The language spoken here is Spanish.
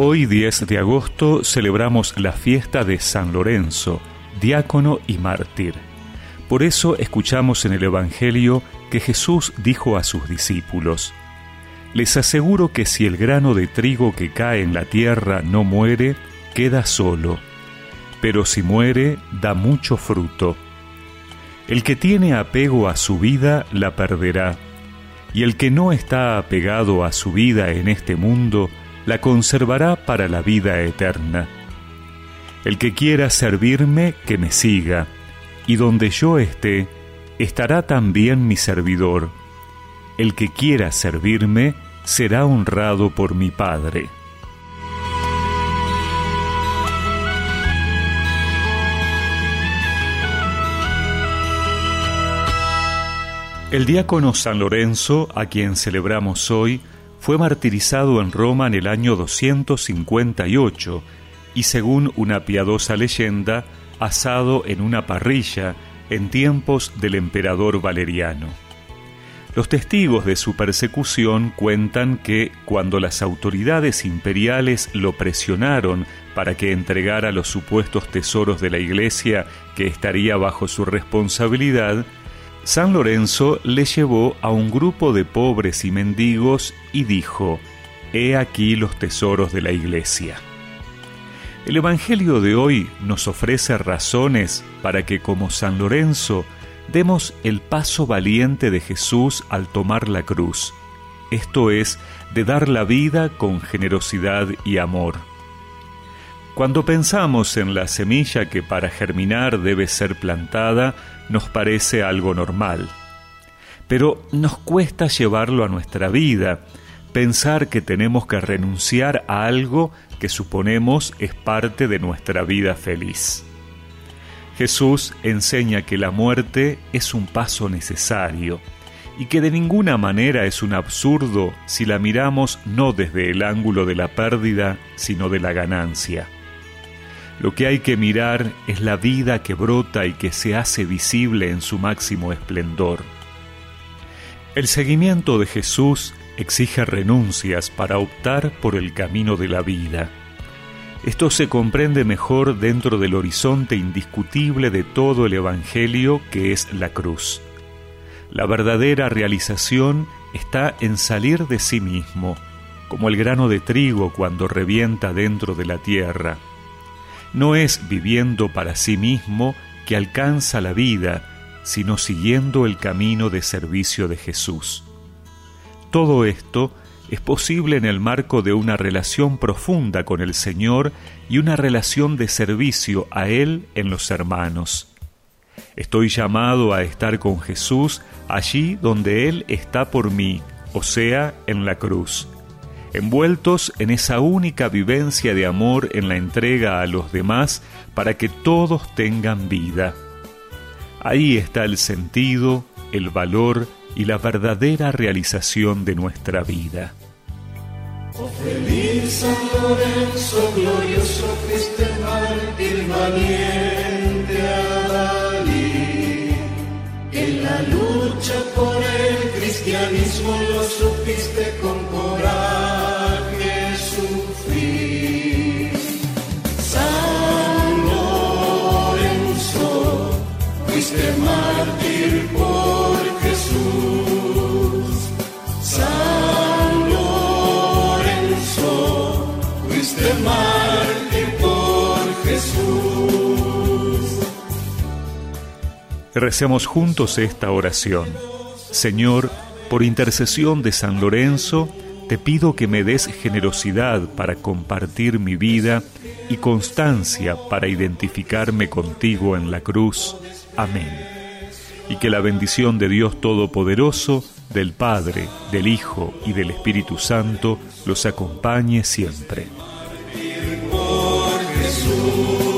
Hoy 10 de agosto celebramos la fiesta de San Lorenzo, diácono y mártir. Por eso escuchamos en el Evangelio que Jesús dijo a sus discípulos, Les aseguro que si el grano de trigo que cae en la tierra no muere, queda solo, pero si muere, da mucho fruto. El que tiene apego a su vida la perderá, y el que no está apegado a su vida en este mundo la conservará para la vida eterna. El que quiera servirme, que me siga, y donde yo esté, estará también mi servidor. El que quiera servirme, será honrado por mi Padre. El diácono San Lorenzo, a quien celebramos hoy, fue martirizado en Roma en el año 258 y según una piadosa leyenda, asado en una parrilla en tiempos del emperador Valeriano. Los testigos de su persecución cuentan que cuando las autoridades imperiales lo presionaron para que entregara los supuestos tesoros de la iglesia que estaría bajo su responsabilidad, San Lorenzo le llevó a un grupo de pobres y mendigos y dijo, He aquí los tesoros de la iglesia. El Evangelio de hoy nos ofrece razones para que como San Lorenzo demos el paso valiente de Jesús al tomar la cruz, esto es, de dar la vida con generosidad y amor. Cuando pensamos en la semilla que para germinar debe ser plantada, nos parece algo normal. Pero nos cuesta llevarlo a nuestra vida, pensar que tenemos que renunciar a algo que suponemos es parte de nuestra vida feliz. Jesús enseña que la muerte es un paso necesario y que de ninguna manera es un absurdo si la miramos no desde el ángulo de la pérdida, sino de la ganancia. Lo que hay que mirar es la vida que brota y que se hace visible en su máximo esplendor. El seguimiento de Jesús exige renuncias para optar por el camino de la vida. Esto se comprende mejor dentro del horizonte indiscutible de todo el Evangelio que es la cruz. La verdadera realización está en salir de sí mismo, como el grano de trigo cuando revienta dentro de la tierra no es viviendo para sí mismo que alcanza la vida, sino siguiendo el camino de servicio de Jesús. Todo esto es posible en el marco de una relación profunda con el Señor y una relación de servicio a Él en los hermanos. Estoy llamado a estar con Jesús allí donde Él está por mí, o sea, en la cruz envueltos en esa única vivencia de amor en la entrega a los demás para que todos tengan vida. Ahí está el sentido, el valor y la verdadera realización de nuestra vida. Oh feliz San Lorenzo, glorioso valiente a En la lucha por el cristianismo lo supiste con por Jesús. Recemos juntos esta oración. Señor, por intercesión de San Lorenzo, te pido que me des generosidad para compartir mi vida y constancia para identificarme contigo en la cruz Amén. Y que la bendición de Dios Todopoderoso, del Padre, del Hijo y del Espíritu Santo los acompañe siempre. Jesús,